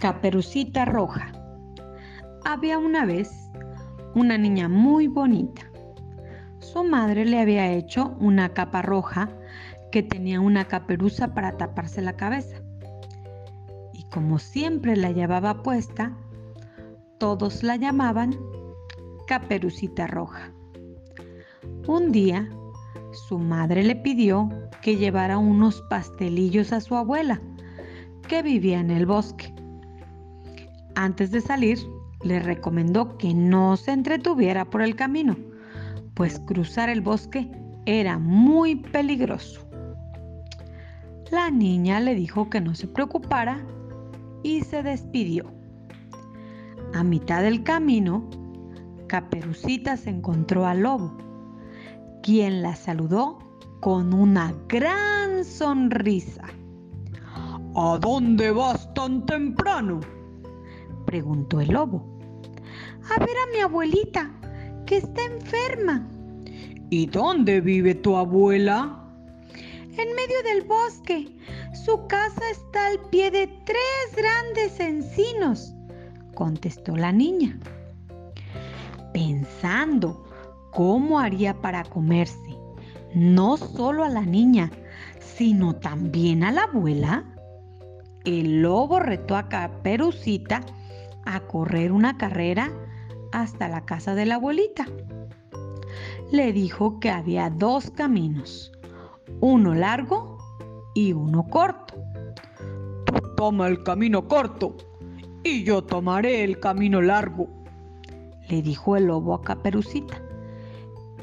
Caperucita Roja. Había una vez una niña muy bonita. Su madre le había hecho una capa roja que tenía una caperuza para taparse la cabeza. Y como siempre la llevaba puesta, todos la llamaban Caperucita Roja. Un día, su madre le pidió que llevara unos pastelillos a su abuela, que vivía en el bosque. Antes de salir, le recomendó que no se entretuviera por el camino, pues cruzar el bosque era muy peligroso. La niña le dijo que no se preocupara y se despidió. A mitad del camino, Caperucita se encontró al lobo, quien la saludó con una gran sonrisa. ¿A dónde vas tan temprano? Preguntó el lobo. A ver a mi abuelita, que está enferma. ¿Y dónde vive tu abuela? En medio del bosque. Su casa está al pie de tres grandes encinos, contestó la niña. Pensando cómo haría para comerse no solo a la niña, sino también a la abuela, el lobo retó a Caperucita a correr una carrera hasta la casa de la abuelita. Le dijo que había dos caminos, uno largo y uno corto. Tú toma el camino corto y yo tomaré el camino largo, le dijo el lobo a Caperucita.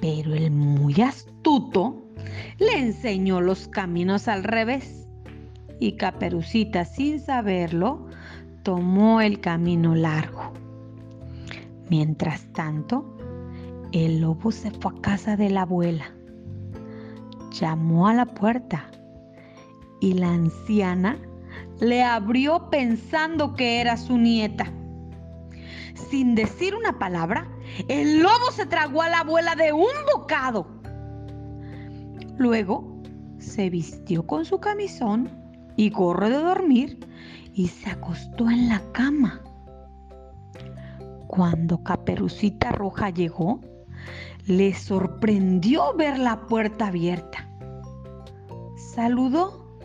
Pero el muy astuto le enseñó los caminos al revés y Caperucita sin saberlo tomó el camino largo. Mientras tanto, el lobo se fue a casa de la abuela. Llamó a la puerta y la anciana le abrió pensando que era su nieta. Sin decir una palabra, el lobo se tragó a la abuela de un bocado. Luego se vistió con su camisón y gorro de dormir y se acostó en la cama. Cuando Caperucita Roja llegó, le sorprendió ver la puerta abierta. Saludó,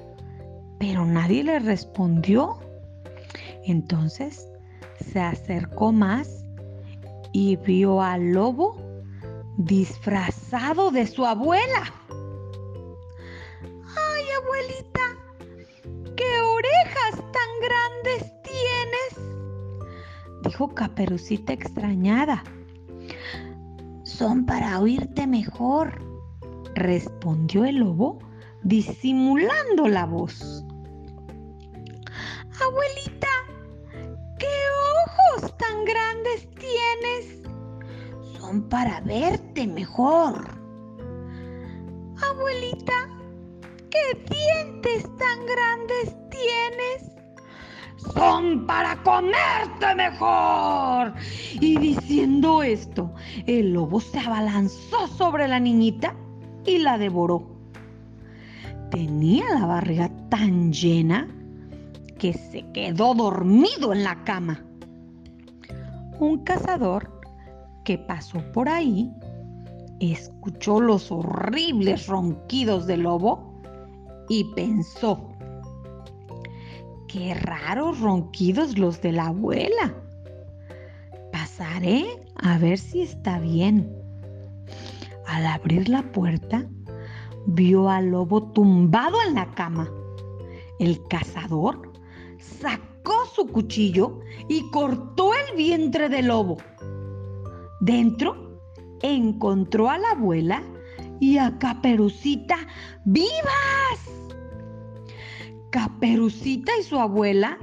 pero nadie le respondió. Entonces se acercó más y vio al lobo disfrazado de su abuela. ¡Ay, abuelita! ¡Qué orejas tan grandes tienes! Dijo Caperucita extrañada. Son para oírte mejor, respondió el lobo disimulando la voz. Abuelita, ¿qué ojos tan grandes tienes? Son para verte mejor. Abuelita, ¿qué dientes tan grandes tienes? Son para comerte mejor. Y diciendo esto, el lobo se abalanzó sobre la niñita y la devoró. Tenía la barriga tan llena que se quedó dormido en la cama. Un cazador que pasó por ahí escuchó los horribles ronquidos del lobo y pensó, qué raros ronquidos los de la abuela. Pasaré a ver si está bien. Al abrir la puerta, vio al lobo tumbado en la cama. El cazador sacó su cuchillo y cortó el vientre del lobo. Dentro encontró a la abuela y a Caperucita vivas. Caperucita y su abuela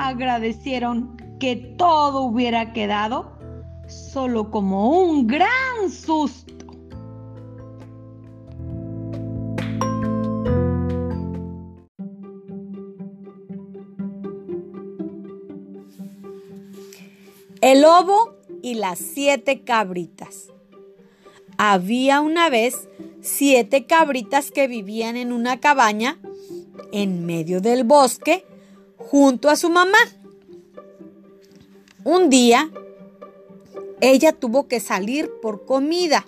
agradecieron que todo hubiera quedado solo como un gran susto. El lobo y las siete cabritas. Había una vez siete cabritas que vivían en una cabaña en medio del bosque junto a su mamá. Un día, ella tuvo que salir por comida,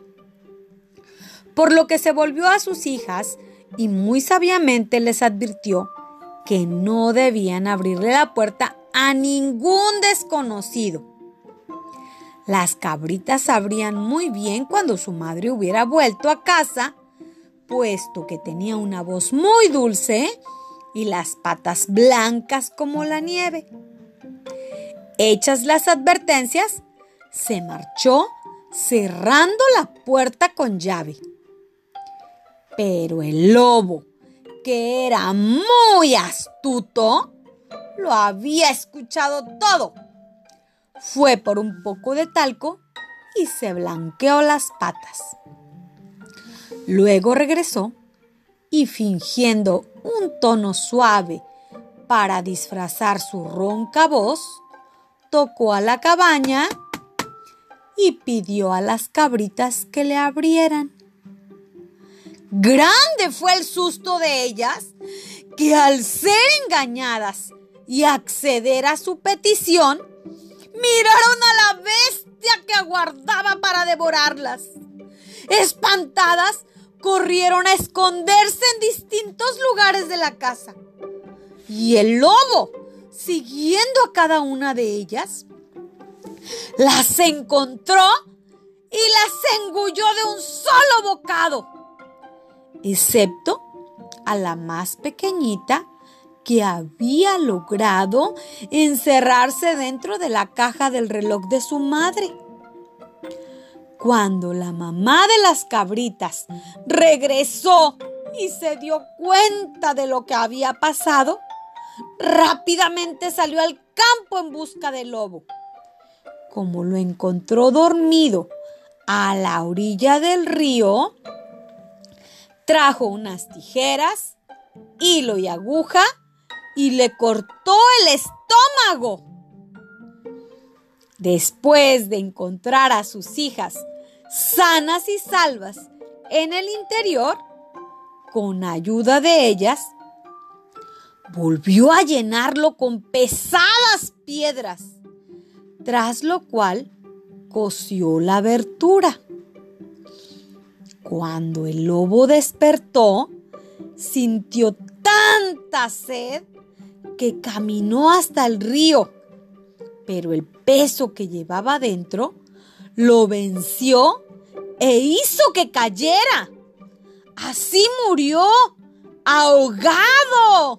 por lo que se volvió a sus hijas y muy sabiamente les advirtió que no debían abrirle la puerta a ningún desconocido. Las cabritas sabrían muy bien cuando su madre hubiera vuelto a casa, puesto que tenía una voz muy dulce y las patas blancas como la nieve. Hechas las advertencias, se marchó cerrando la puerta con llave. Pero el lobo, que era muy astuto, lo había escuchado todo. Fue por un poco de talco y se blanqueó las patas. Luego regresó y fingiendo un tono suave para disfrazar su ronca voz, tocó a la cabaña y pidió a las cabritas que le abrieran. Grande fue el susto de ellas que al ser engañadas y acceder a su petición, miraron a la bestia que aguardaba para devorarlas. Espantadas, corrieron a esconderse en distintos lugares de la casa. Y el lobo, siguiendo a cada una de ellas, las encontró y las engulló de un solo bocado, excepto a la más pequeñita que había logrado encerrarse dentro de la caja del reloj de su madre. Cuando la mamá de las cabritas regresó y se dio cuenta de lo que había pasado, rápidamente salió al campo en busca del lobo. Como lo encontró dormido a la orilla del río, trajo unas tijeras, hilo y aguja y le cortó el estómago. Después de encontrar a sus hijas sanas y salvas en el interior, con ayuda de ellas, volvió a llenarlo con pesadas piedras, tras lo cual cosió la abertura. Cuando el lobo despertó, sintió tanta sed que caminó hasta el río, pero el peso que llevaba dentro lo venció e hizo que cayera. Así murió, ahogado.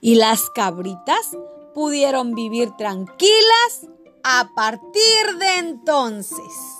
Y las cabritas pudieron vivir tranquilas a partir de entonces.